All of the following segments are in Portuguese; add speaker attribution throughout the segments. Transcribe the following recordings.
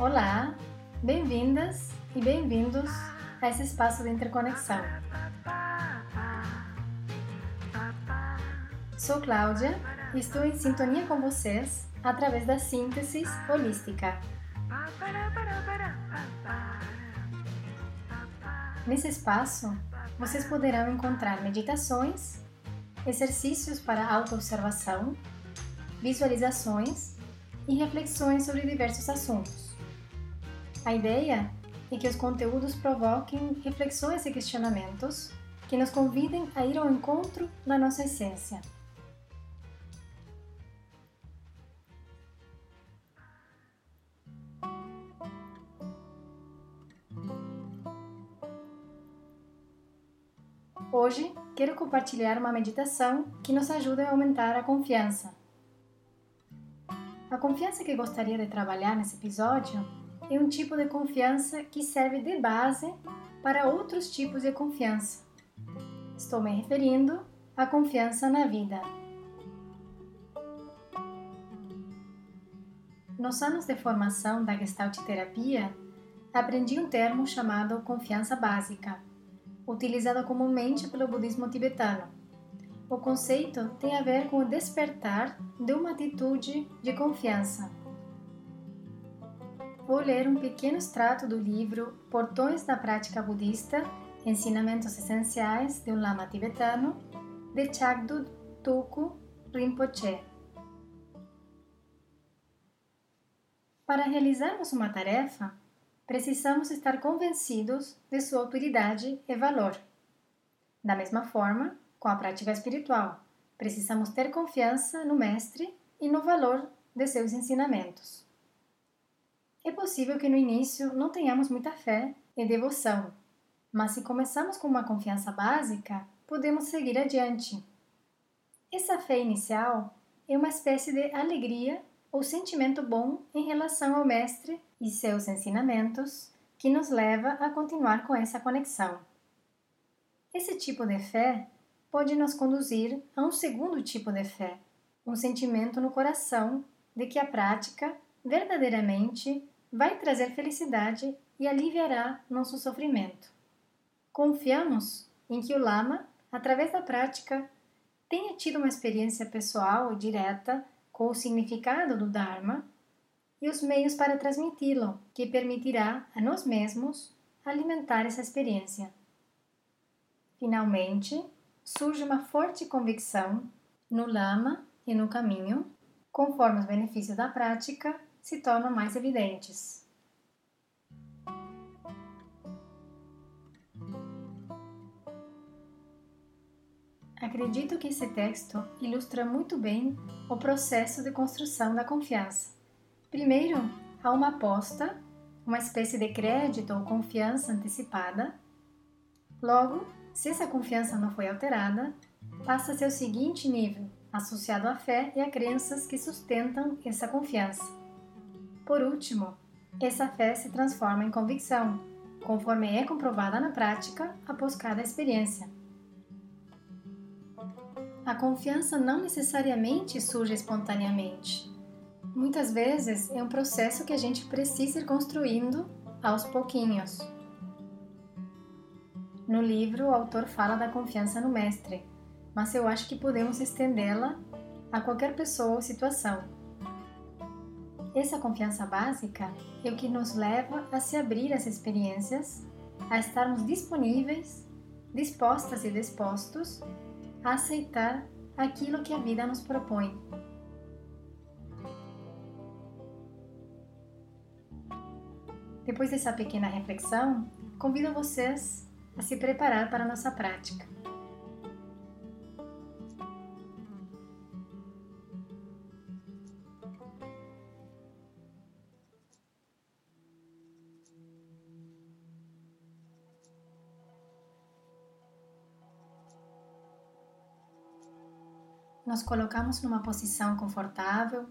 Speaker 1: Olá, bem-vindas e bem-vindos a esse espaço de interconexão. Sou Cláudia e estou em sintonia com vocês através da síntese holística. Nesse espaço, vocês poderão encontrar meditações, exercícios para autoobservação, visualizações e reflexões sobre diversos assuntos. A ideia é que os conteúdos provoquem reflexões e questionamentos que nos convidem a ir ao encontro da nossa essência. Hoje quero compartilhar uma meditação que nos ajuda a aumentar a confiança. A confiança que gostaria de trabalhar nesse episódio é um tipo de confiança que serve de base para outros tipos de confiança. Estou me referindo à confiança na vida. Nos anos de formação da Gestalt Terapia, aprendi um termo chamado confiança básica utilizada comumente pelo budismo tibetano. O conceito tem a ver com o despertar de uma atitude de confiança. Vou ler um pequeno extrato do livro Portões da Prática Budista Ensinamentos Essenciais de um Lama Tibetano, de Chagdu Tuku Rinpoche. Para realizarmos uma tarefa, precisamos estar convencidos de sua autoridade e valor. Da mesma forma, com a prática espiritual, precisamos ter confiança no Mestre e no valor de seus ensinamentos. É possível que no início não tenhamos muita fé e devoção, mas se começamos com uma confiança básica, podemos seguir adiante. Essa fé inicial é uma espécie de alegria ou sentimento bom em relação ao Mestre e seus ensinamentos que nos leva a continuar com essa conexão. Esse tipo de fé pode nos conduzir a um segundo tipo de fé, um sentimento no coração de que a prática verdadeiramente vai trazer felicidade e aliviará nosso sofrimento. Confiamos em que o Lama, através da prática, tenha tido uma experiência pessoal e direta com o significado do Dharma e os meios para transmiti-lo, que permitirá a nós mesmos alimentar essa experiência. Finalmente, surge uma forte convicção no Lama e no caminho, conforme os benefícios da prática se tornam mais evidentes. Acredito que esse texto ilustra muito bem o processo de construção da confiança. Primeiro, há uma aposta, uma espécie de crédito ou confiança antecipada. Logo, se essa confiança não foi alterada, passa-se ao seguinte nível, associado à fé e a crenças que sustentam essa confiança. Por último, essa fé se transforma em convicção, conforme é comprovada na prática após cada experiência. A confiança não necessariamente surge espontaneamente muitas vezes é um processo que a gente precisa ir construindo aos pouquinhos. No livro, o autor fala da confiança no mestre, mas eu acho que podemos estendê-la a qualquer pessoa ou situação. Essa confiança básica é o que nos leva a se abrir às experiências, a estarmos disponíveis, dispostas e dispostos a aceitar aquilo que a vida nos propõe. Depois dessa pequena reflexão, convido vocês a se preparar para a nossa prática. nos colocamos numa posição confortável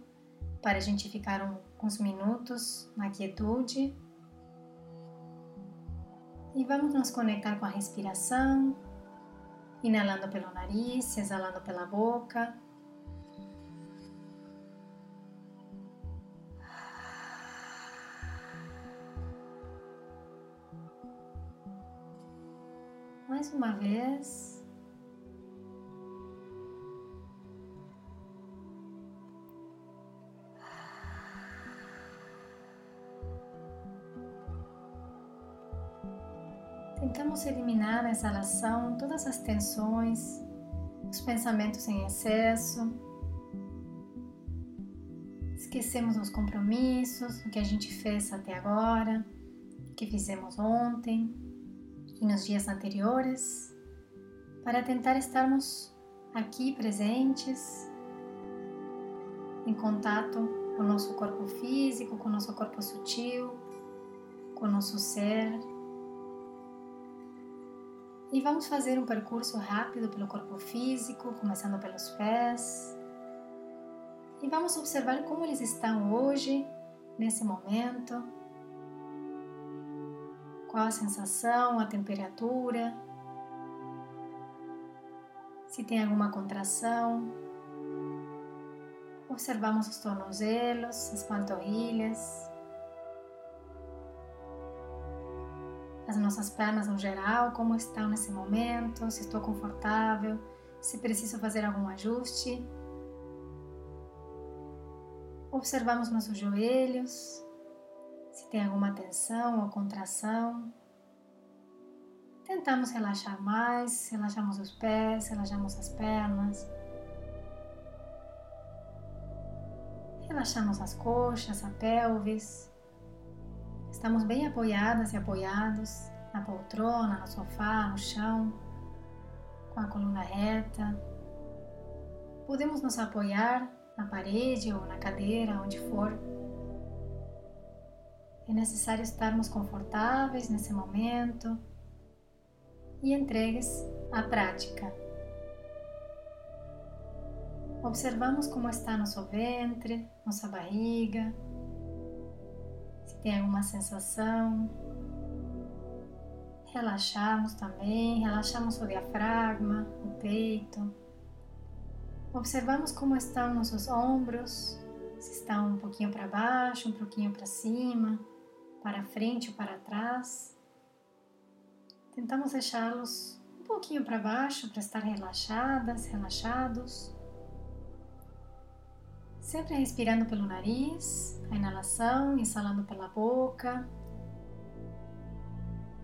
Speaker 1: para a gente ficar uns minutos na quietude. E vamos nos conectar com a respiração, inalando pelo nariz, exalando pela boca. Mais uma vez. Tentamos eliminar na exalação todas as tensões, os pensamentos em excesso. Esquecemos os compromissos, o que a gente fez até agora, o que fizemos ontem e nos dias anteriores, para tentar estarmos aqui presentes, em contato com o nosso corpo físico, com o nosso corpo sutil, com o nosso ser e vamos fazer um percurso rápido pelo corpo físico, começando pelos pés. E vamos observar como eles estão hoje, nesse momento. Qual a sensação, a temperatura. Se tem alguma contração. Observamos os tornozelos, as panturrilhas. As nossas pernas no geral, como estão nesse momento, se estou confortável, se preciso fazer algum ajuste. Observamos nossos joelhos, se tem alguma tensão ou contração. Tentamos relaxar mais, relaxamos os pés, relaxamos as pernas. Relaxamos as coxas, a pelvis. Estamos bem apoiadas e apoiados na poltrona, no sofá, no chão, com a coluna reta. Podemos nos apoiar na parede ou na cadeira, onde for. É necessário estarmos confortáveis nesse momento e entregues à prática. Observamos como está nosso ventre, nossa barriga, tem alguma sensação. Relaxamos também, relaxamos o diafragma, o peito. Observamos como estão nossos ombros, se estão um pouquinho para baixo, um pouquinho para cima, para frente ou para trás. Tentamos deixá-los um pouquinho para baixo para estar relaxadas, relaxados. Sempre respirando pelo nariz, a inalação, exalando pela boca,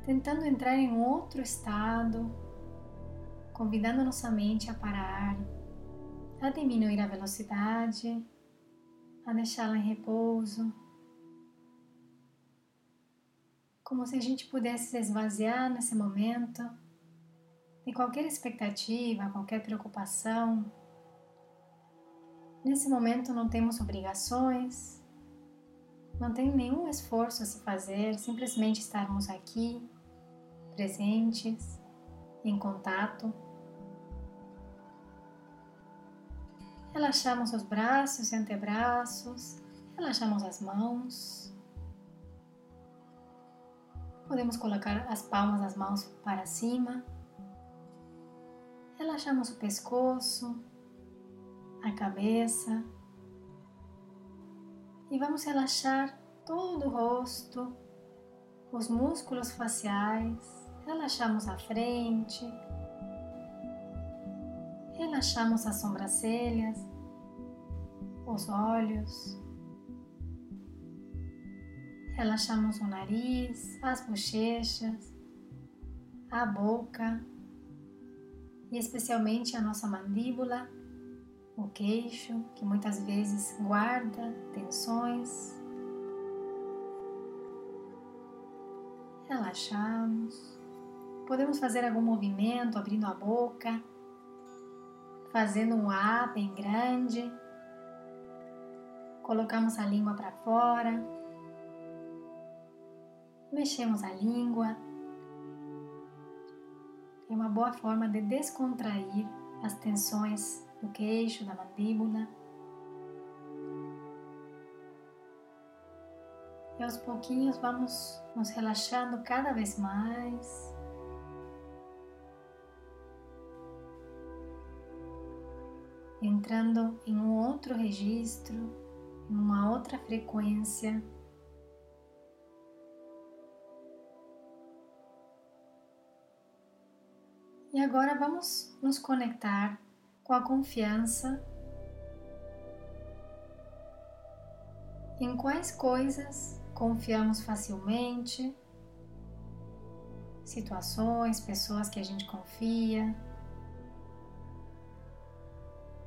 Speaker 1: tentando entrar em outro estado, convidando nossa mente a parar, a diminuir a velocidade, a deixá-la em repouso, como se a gente pudesse se esvaziar nesse momento. De qualquer expectativa, qualquer preocupação Nesse momento não temos obrigações, não tem nenhum esforço a se fazer, simplesmente estarmos aqui, presentes, em contato. Relaxamos os braços e antebraços, relaxamos as mãos. Podemos colocar as palmas das mãos para cima. Relaxamos o pescoço, a cabeça. E vamos relaxar todo o rosto, os músculos faciais, relaxamos a frente, relaxamos as sobrancelhas, os olhos, relaxamos o nariz, as bochechas, a boca. E especialmente a nossa mandíbula o queixo, que muitas vezes guarda tensões. Relaxamos. Podemos fazer algum movimento abrindo a boca, fazendo um A bem grande. Colocamos a língua para fora. Mexemos a língua. É uma boa forma de descontrair as tensões do queixo, da mandíbula. E aos pouquinhos vamos nos relaxando cada vez mais. Entrando em um outro registro, em uma outra frequência. E agora vamos nos conectar com a confiança em quais coisas confiamos facilmente, situações, pessoas que a gente confia,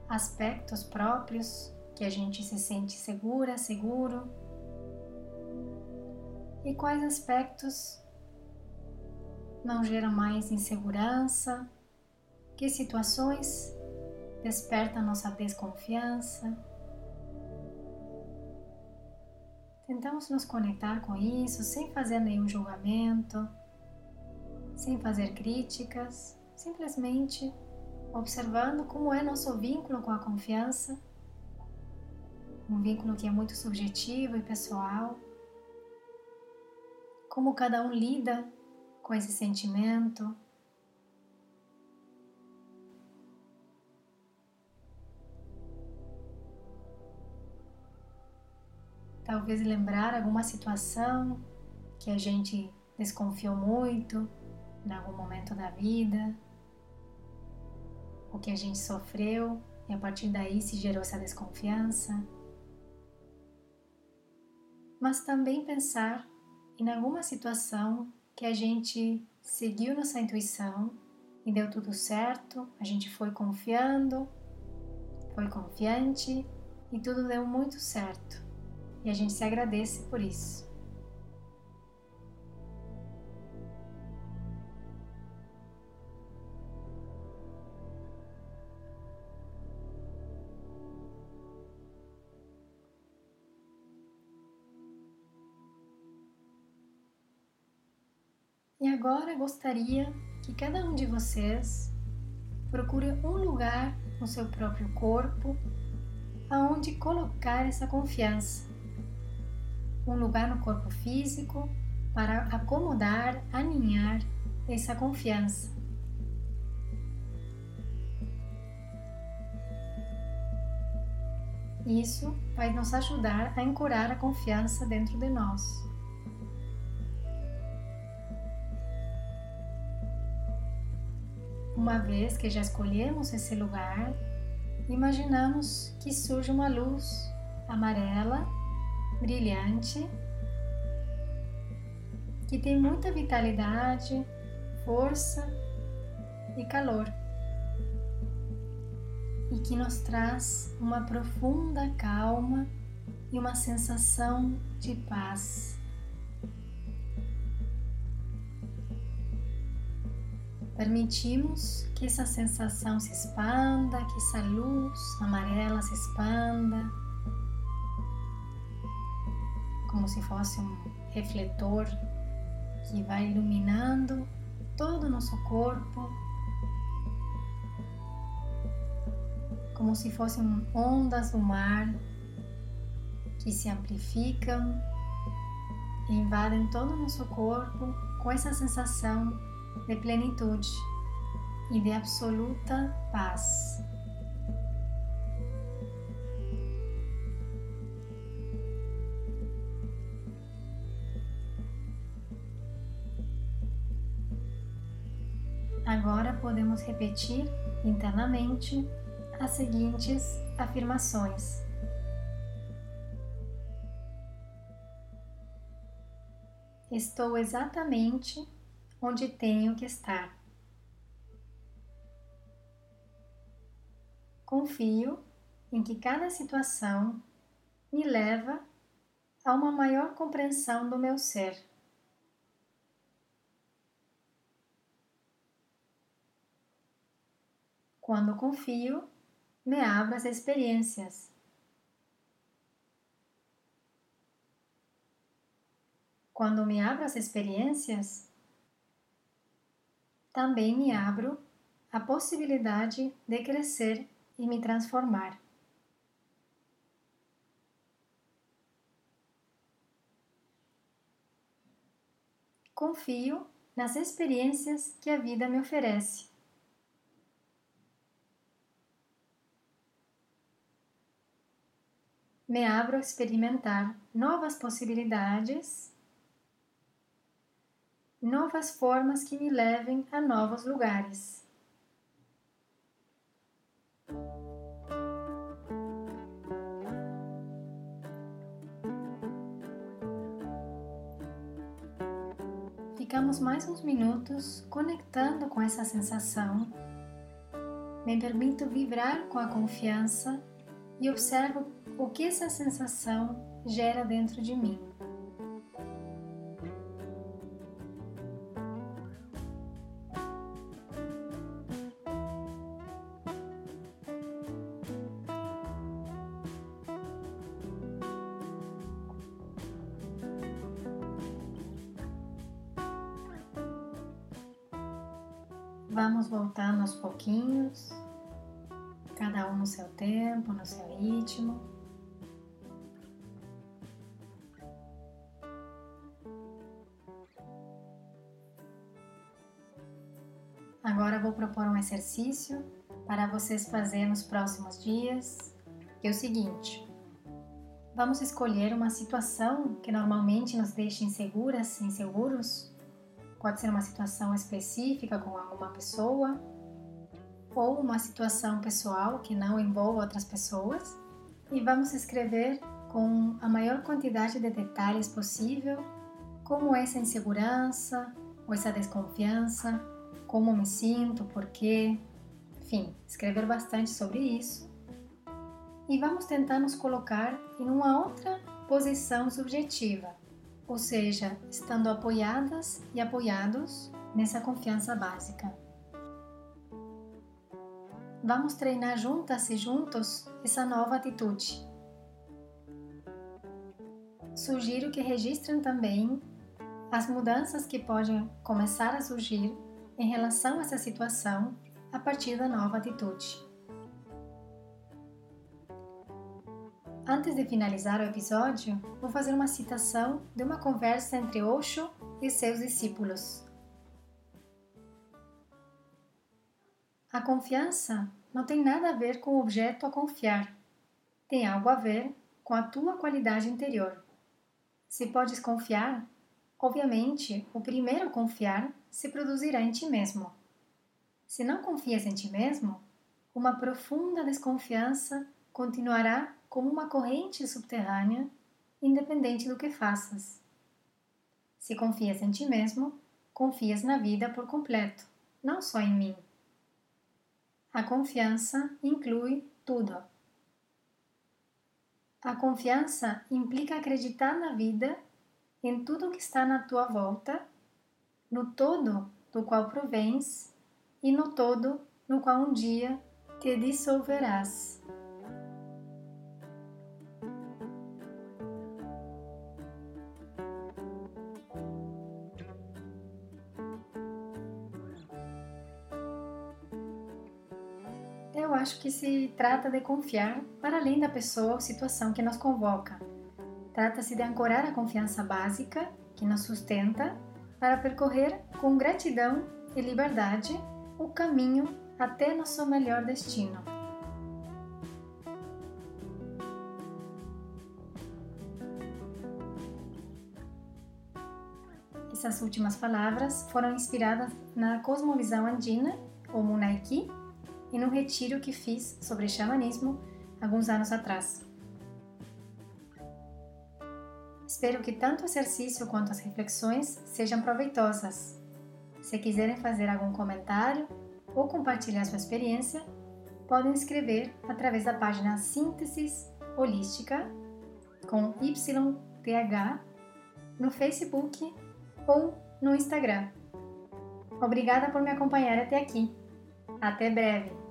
Speaker 1: aspectos próprios que a gente se sente segura, seguro, e quais aspectos não geram mais insegurança, que situações despertam nossa desconfiança. Tentamos nos conectar com isso sem fazer nenhum julgamento, sem fazer críticas, simplesmente observando como é nosso vínculo com a confiança, um vínculo que é muito subjetivo e pessoal, como cada um lida com esse sentimento. Talvez lembrar alguma situação que a gente desconfiou muito em algum momento da vida, o que a gente sofreu e a partir daí se gerou essa desconfiança. Mas também pensar em alguma situação que a gente seguiu nossa intuição e deu tudo certo, a gente foi confiando, foi confiante e tudo deu muito certo. E a gente se agradece por isso. E agora gostaria que cada um de vocês procure um lugar no seu próprio corpo aonde colocar essa confiança. Um lugar no corpo físico para acomodar, aninhar essa confiança. Isso vai nos ajudar a ancorar a confiança dentro de nós. Uma vez que já escolhemos esse lugar, imaginamos que surge uma luz amarela, brilhante, que tem muita vitalidade, força e calor, e que nos traz uma profunda calma e uma sensação de paz. Permitimos que essa sensação se expanda, que essa luz amarela se expanda, como se fosse um refletor que vai iluminando todo o nosso corpo, como se fossem ondas do mar que se amplificam e invadem todo o nosso corpo com essa sensação de plenitude e de absoluta paz. Podemos repetir internamente as seguintes afirmações. Estou exatamente onde tenho que estar. Confio em que cada situação me leva a uma maior compreensão do meu ser. Quando confio, me abro às experiências. Quando me abro às experiências, também me abro à possibilidade de crescer e me transformar. Confio nas experiências que a vida me oferece. me abro a experimentar novas possibilidades, novas formas que me levem a novos lugares. Ficamos mais uns minutos conectando com essa sensação. Me permito vibrar com a confiança e observo o que essa sensação gera dentro de mim. Vamos voltando aos pouquinhos, cada um no seu tempo, no seu ritmo. Propor um exercício para vocês fazerem nos próximos dias, que é o seguinte: vamos escolher uma situação que normalmente nos deixa inseguras, inseguros. Pode ser uma situação específica com alguma pessoa ou uma situação pessoal que não envolva outras pessoas. E vamos escrever com a maior quantidade de detalhes possível como essa insegurança ou essa desconfiança, como me sinto, por quê, enfim, escrever bastante sobre isso. E vamos tentar nos colocar em uma outra posição subjetiva, ou seja, estando apoiadas e apoiados nessa confiança básica. Vamos treinar juntas e juntos essa nova atitude. Sugiro que registrem também as mudanças que podem começar a surgir em relação a essa situação a partir da nova atitude. Antes de finalizar o episódio, vou fazer uma citação de uma conversa entre Osho e seus discípulos. A confiança não tem nada a ver com o objeto a confiar, tem algo a ver com a tua qualidade interior. Se podes confiar, obviamente o primeiro confiar se produzirá em ti mesmo. Se não confias em ti mesmo, uma profunda desconfiança continuará como uma corrente subterrânea, independente do que faças. Se confias em ti mesmo, confias na vida por completo, não só em mim. A confiança inclui tudo. A confiança implica acreditar na vida, em tudo que está na tua volta, no todo do qual provens e no todo no qual um dia te dissolverás. Eu acho que se trata de confiar para além da pessoa ou situação que nos convoca. Trata-se de ancorar a confiança básica que nos sustenta para percorrer com gratidão e liberdade o caminho até nosso melhor destino. Essas últimas palavras foram inspiradas na cosmovisão andina, ou Munaiki, e no retiro que fiz sobre xamanismo alguns anos atrás. Espero que tanto o exercício quanto as reflexões sejam proveitosas. Se quiserem fazer algum comentário ou compartilhar sua experiência, podem escrever através da página Sínteses Holística com YTH no Facebook ou no Instagram. Obrigada por me acompanhar até aqui. Até breve!